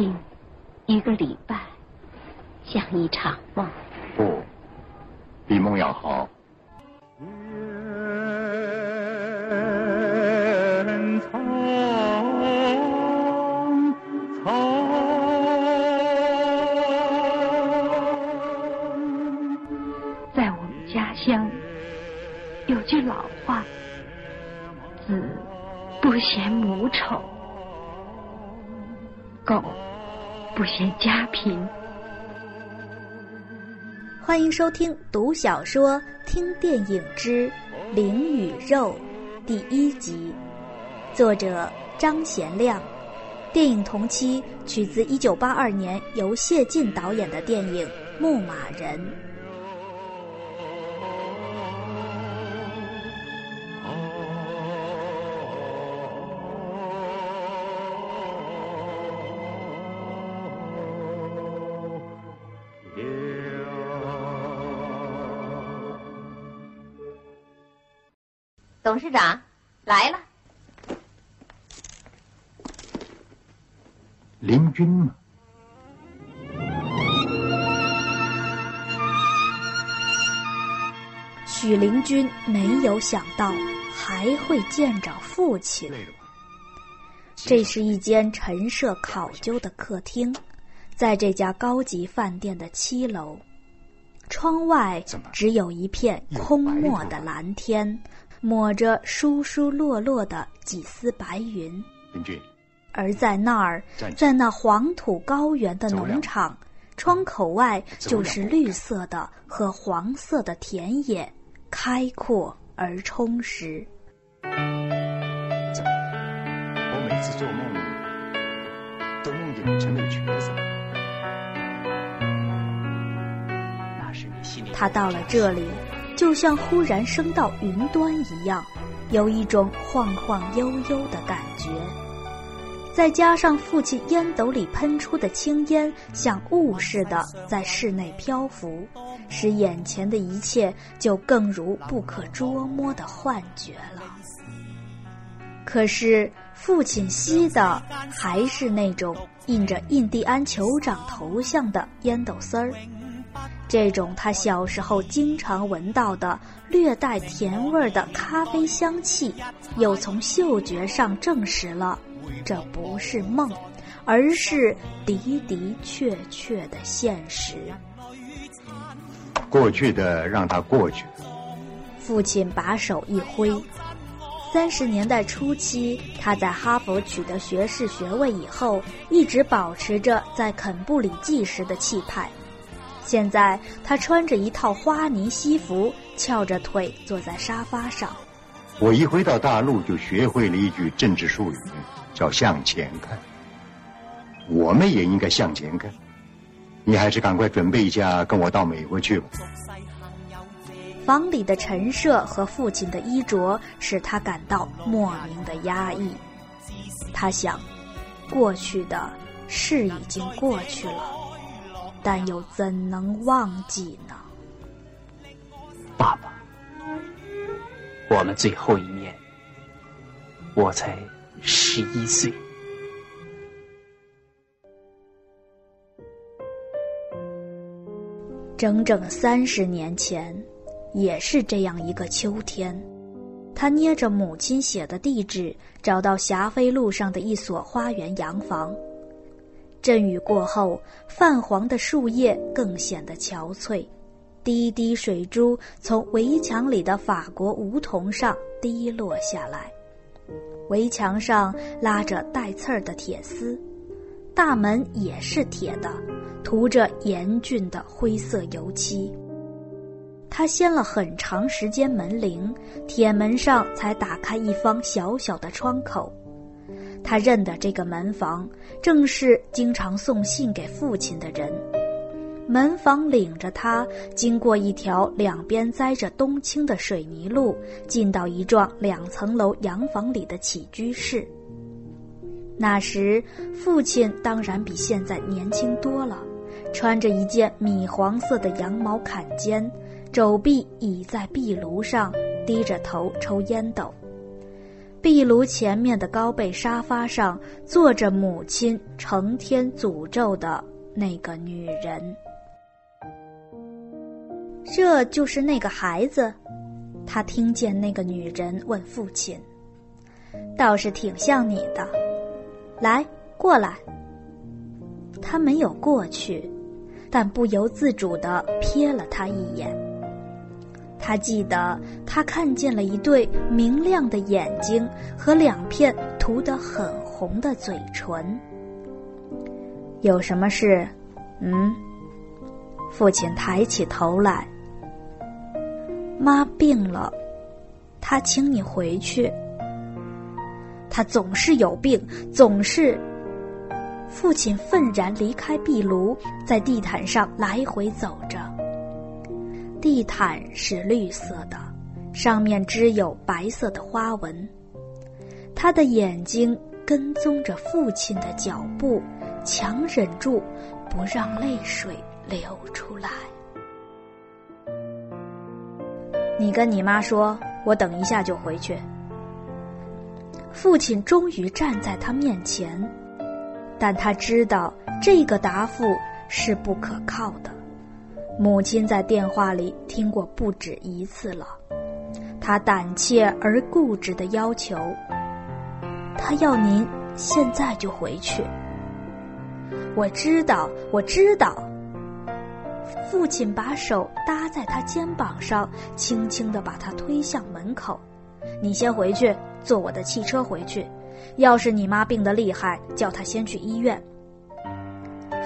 近一个礼拜，像一场梦。不，比梦要好。在我们家乡有句老话：“子不嫌母丑，狗不嫌家贫。”欢迎收听《读小说、听电影之灵与肉》第一集，作者张贤亮。电影同期取自一九八二年由谢晋导演的电影《牧马人》。董事长来了，林军吗，许灵君没有想到还会见着父亲。这是一间陈设考究的客厅，在这家高级饭店的七楼，窗外只有一片空漠的蓝天。抹着疏疏落落的几丝白云，林俊。而在那儿，在那黄土高原的农场，窗口外就是绿色的和黄色的田野，开阔而充实。我每次做梦，都梦见你成了瘸子。那是你心里。他到了这里。就像忽然升到云端一样，有一种晃晃悠悠的感觉。再加上父亲烟斗里喷出的青烟，像雾似的在室内漂浮，使眼前的一切就更如不可捉摸的幻觉了。可是父亲吸的还是那种印着印第安酋长头像的烟斗丝儿。这种他小时候经常闻到的略带甜味的咖啡香气，又从嗅觉上证实了这不是梦，而是的的确确的现实。过去的让它过去。父亲把手一挥。三十年代初期，他在哈佛取得学士学位以后，一直保持着在肯布里纪时的气派。现在他穿着一套花呢西服，翘着腿坐在沙发上。我一回到大陆就学会了一句政治术语，叫向前看。我们也应该向前看。你还是赶快准备一下，跟我到美国去吧。房里的陈设和父亲的衣着使他感到莫名的压抑。他想，过去的事已经过去了。但又怎能忘记呢？爸爸，我们最后一面，我才十一岁。整整三十年前，也是这样一个秋天，他捏着母亲写的地址，找到霞飞路上的一所花园洋房。阵雨过后，泛黄的树叶更显得憔悴，滴滴水珠从围墙里的法国梧桐上滴落下来。围墙上拉着带刺儿的铁丝，大门也是铁的，涂着严峻的灰色油漆。他掀了很长时间门铃，铁门上才打开一方小小的窗口。他认得这个门房，正是经常送信给父亲的人。门房领着他经过一条两边栽着冬青的水泥路，进到一幢两层楼洋房里的起居室。那时，父亲当然比现在年轻多了，穿着一件米黄色的羊毛坎肩，肘臂倚在壁炉上，低着头抽烟斗。壁炉前面的高背沙发上坐着母亲成天诅咒的那个女人。这就是那个孩子，他听见那个女人问父亲：“倒是挺像你的，来，过来。”他没有过去，但不由自主的瞥了他一眼。他记得，他看见了一对明亮的眼睛和两片涂得很红的嘴唇。有什么事？嗯？父亲抬起头来。妈病了，他请你回去。他总是有病，总是。父亲愤然离开壁炉，在地毯上来回走着。地毯是绿色的，上面织有白色的花纹。他的眼睛跟踪着父亲的脚步，强忍住不让泪水流出来。你跟你妈说，我等一下就回去。父亲终于站在他面前，但他知道这个答复是不可靠的。母亲在电话里听过不止一次了，她胆怯而固执的要求，他要您现在就回去。我知道，我知道。父亲把手搭在他肩膀上，轻轻的把他推向门口。你先回去，坐我的汽车回去。要是你妈病得厉害，叫她先去医院。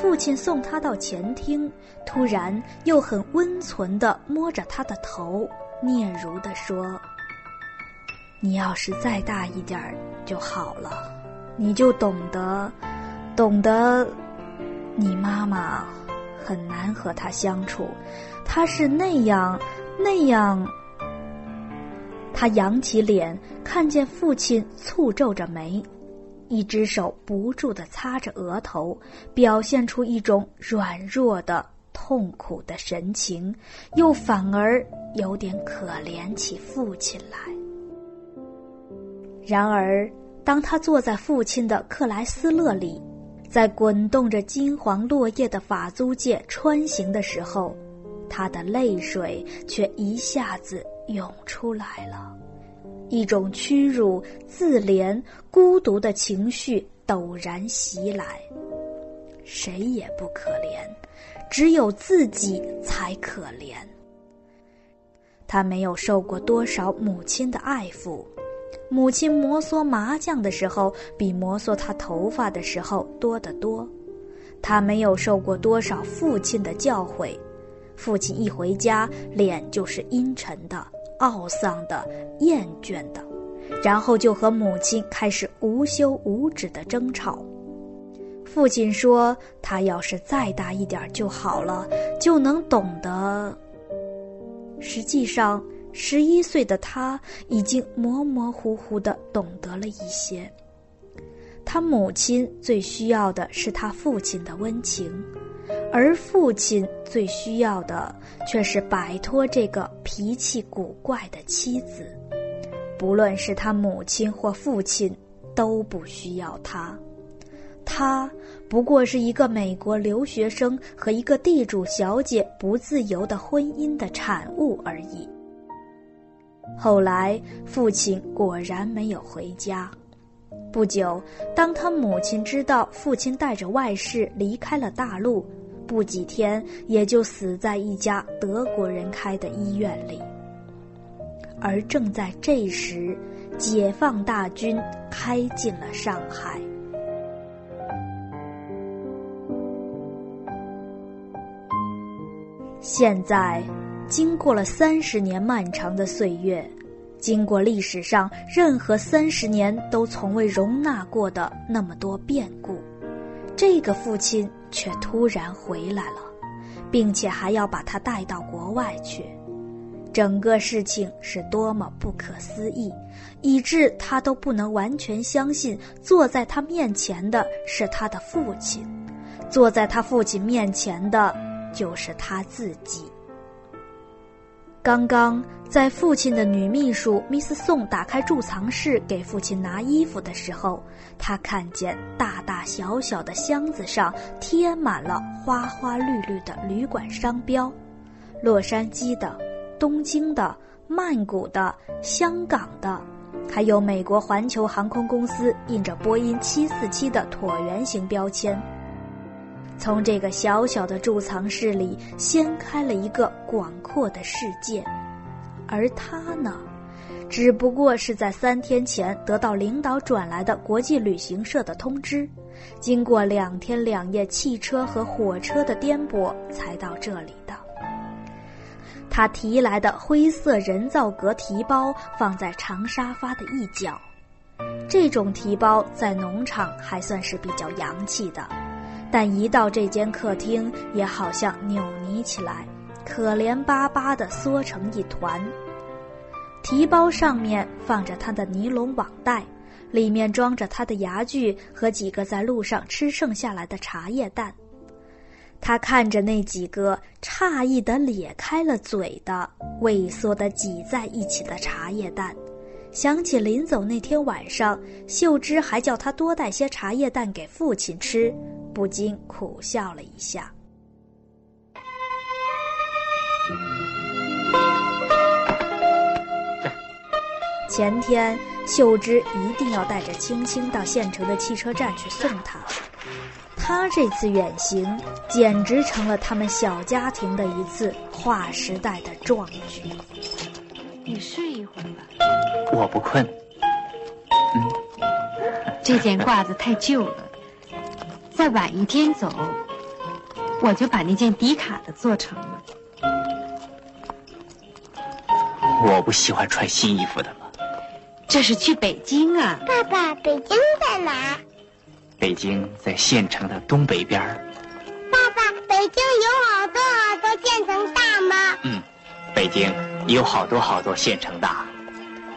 父亲送他到前厅，突然又很温存的摸着他的头，嗫嚅的说：“你要是再大一点儿就好了，你就懂得，懂得，你妈妈很难和他相处，他是那样那样。”他扬起脸，看见父亲蹙皱着眉。一只手不住的擦着额头，表现出一种软弱的、痛苦的神情，又反而有点可怜起父亲来。然而，当他坐在父亲的克莱斯勒里，在滚动着金黄落叶的法租界穿行的时候，他的泪水却一下子涌出来了。一种屈辱、自怜、孤独的情绪陡然袭来，谁也不可怜，只有自己才可怜。他没有受过多少母亲的爱抚，母亲摩挲麻将的时候比摩挲他头发的时候多得多。他没有受过多少父亲的教诲，父亲一回家脸就是阴沉的。懊丧的、厌倦的，然后就和母亲开始无休无止的争吵。父亲说：“他要是再大一点就好了，就能懂得。”实际上，十一岁的他已经模模糊糊的懂得了一些。他母亲最需要的是他父亲的温情。而父亲最需要的却是摆脱这个脾气古怪的妻子，不论是他母亲或父亲，都不需要他。他不过是一个美国留学生和一个地主小姐不自由的婚姻的产物而已。后来，父亲果然没有回家。不久，当他母亲知道父亲带着外室离开了大陆。不几天，也就死在一家德国人开的医院里。而正在这时，解放大军开进了上海。现在，经过了三十年漫长的岁月，经过历史上任何三十年都从未容纳过的那么多变故。这个父亲却突然回来了，并且还要把他带到国外去。整个事情是多么不可思议，以致他都不能完全相信坐在他面前的是他的父亲，坐在他父亲面前的就是他自己。刚刚在父亲的女秘书 Miss 宋打开贮藏室给父亲拿衣服的时候，他看见大大小小的箱子上贴满了花花绿绿的旅馆商标，洛杉矶的、东京的、曼谷的、香港的，还有美国环球航空公司印着波音747的椭圆形标签。从这个小小的贮藏室里掀开了一个广阔的世界，而他呢，只不过是在三天前得到领导转来的国际旅行社的通知，经过两天两夜汽车和火车的颠簸才到这里的。他提来的灰色人造革提包放在长沙发的一角，这种提包在农场还算是比较洋气的。但一到这间客厅，也好像扭捏起来，可怜巴巴地缩成一团。提包上面放着他的尼龙网袋，里面装着他的牙具和几个在路上吃剩下来的茶叶蛋。他看着那几个诧异地咧开了嘴的、畏缩地挤在一起的茶叶蛋，想起临走那天晚上，秀芝还叫他多带些茶叶蛋给父亲吃。不禁苦笑了一下。前天，秀芝一定要带着青青到县城的汽车站去送他。他这次远行，简直成了他们小家庭的一次划时代的壮举。你睡一会儿吧。我不困。嗯，这件褂子太旧了。再晚一天走，我就把那件迪卡的做成了。我不喜欢穿新衣服的了。这是去北京啊！爸爸，北京在哪？北京在县城的东北边爸爸，北京有好多好多县城大吗？嗯，北京有好多好多县城的。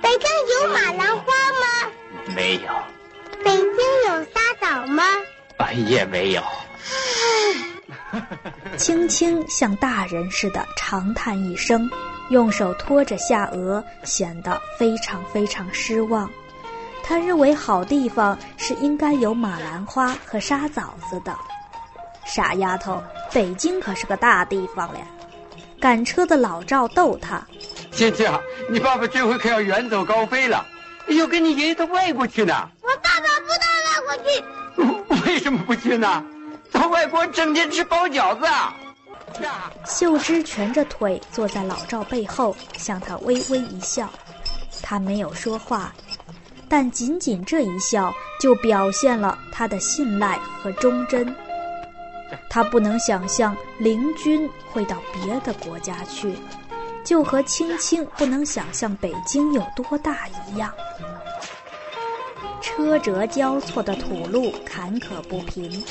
北京有马兰花吗？没有。北京有沙枣吗？也没有。青青像大人似的长叹一声，用手托着下颚，显得非常非常失望。他认为好地方是应该有马兰花和沙枣子的。傻丫头，北京可是个大地方嘞。赶车的老赵逗他：“青青，你爸爸这回可要远走高飞了，要跟你爷爷到外国去呢。”我爸爸不到外国去。为什么不去呢？到外国整天吃包饺子啊！秀芝蜷着腿坐在老赵背后，向他微微一笑。他没有说话，但仅仅这一笑就表现了他的信赖和忠贞。他不能想象灵君会到别的国家去，就和青青不能想象北京有多大一样。车辙交错的土路坎坷不平，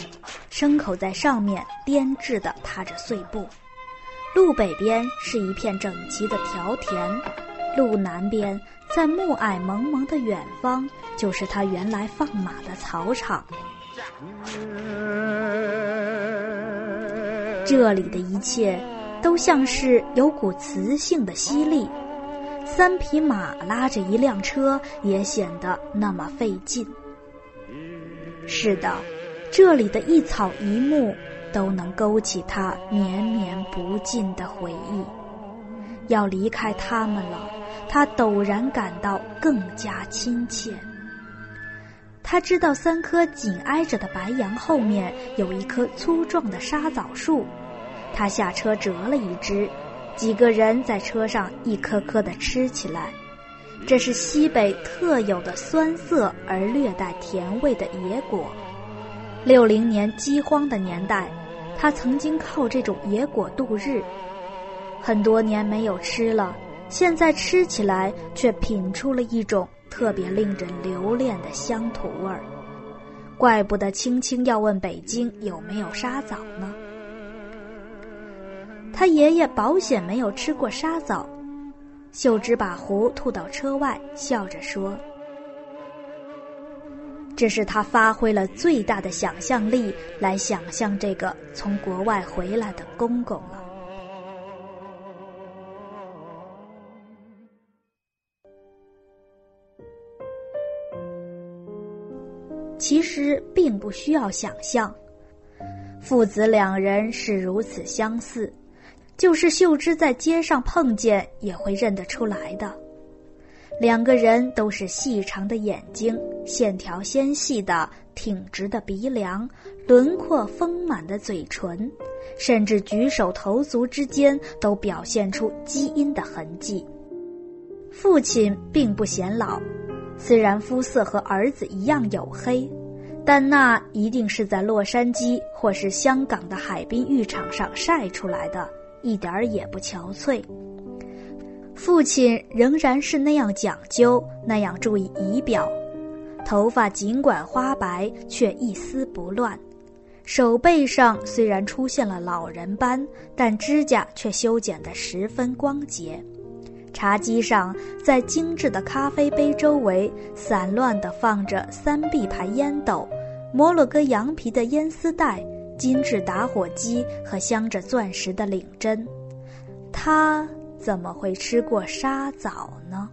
牲口在上面颠制地踏着碎步。路北边是一片整齐的条田，路南边在暮霭蒙蒙的远方，就是他原来放马的草场。这里的一切，都像是有股磁性的吸力。三匹马拉着一辆车，也显得那么费劲。是的，这里的一草一木都能勾起他绵绵不尽的回忆。要离开他们了，他陡然感到更加亲切。他知道三棵紧挨着的白杨后面有一棵粗壮的沙枣树，他下车折了一枝。几个人在车上一颗颗的吃起来，这是西北特有的酸涩而略带甜味的野果。六零年饥荒的年代，他曾经靠这种野果度日。很多年没有吃了，现在吃起来却品出了一种特别令人留恋的乡土味儿。怪不得青青要问北京有没有沙枣呢。他爷爷保险没有吃过沙枣，秀芝把壶吐到车外，笑着说：“这是他发挥了最大的想象力来想象这个从国外回来的公公了。”之并不需要想象，父子两人是如此相似，就是秀芝在街上碰见也会认得出来的。两个人都是细长的眼睛，线条纤细的挺直的鼻梁，轮廓丰满的嘴唇，甚至举手投足之间都表现出基因的痕迹。父亲并不显老，虽然肤色和儿子一样黝黑，但那一定是在洛杉矶或是香港的海滨浴场上晒出来的，一点儿也不憔悴。父亲仍然是那样讲究，那样注意仪表，头发尽管花白，却一丝不乱；手背上虽然出现了老人斑，但指甲却修剪得十分光洁。茶几上，在精致的咖啡杯周围，散乱地放着三 B 牌烟斗、摩洛哥羊皮的烟丝袋、精致打火机和镶着钻石的领针。他。怎么会吃过沙枣呢？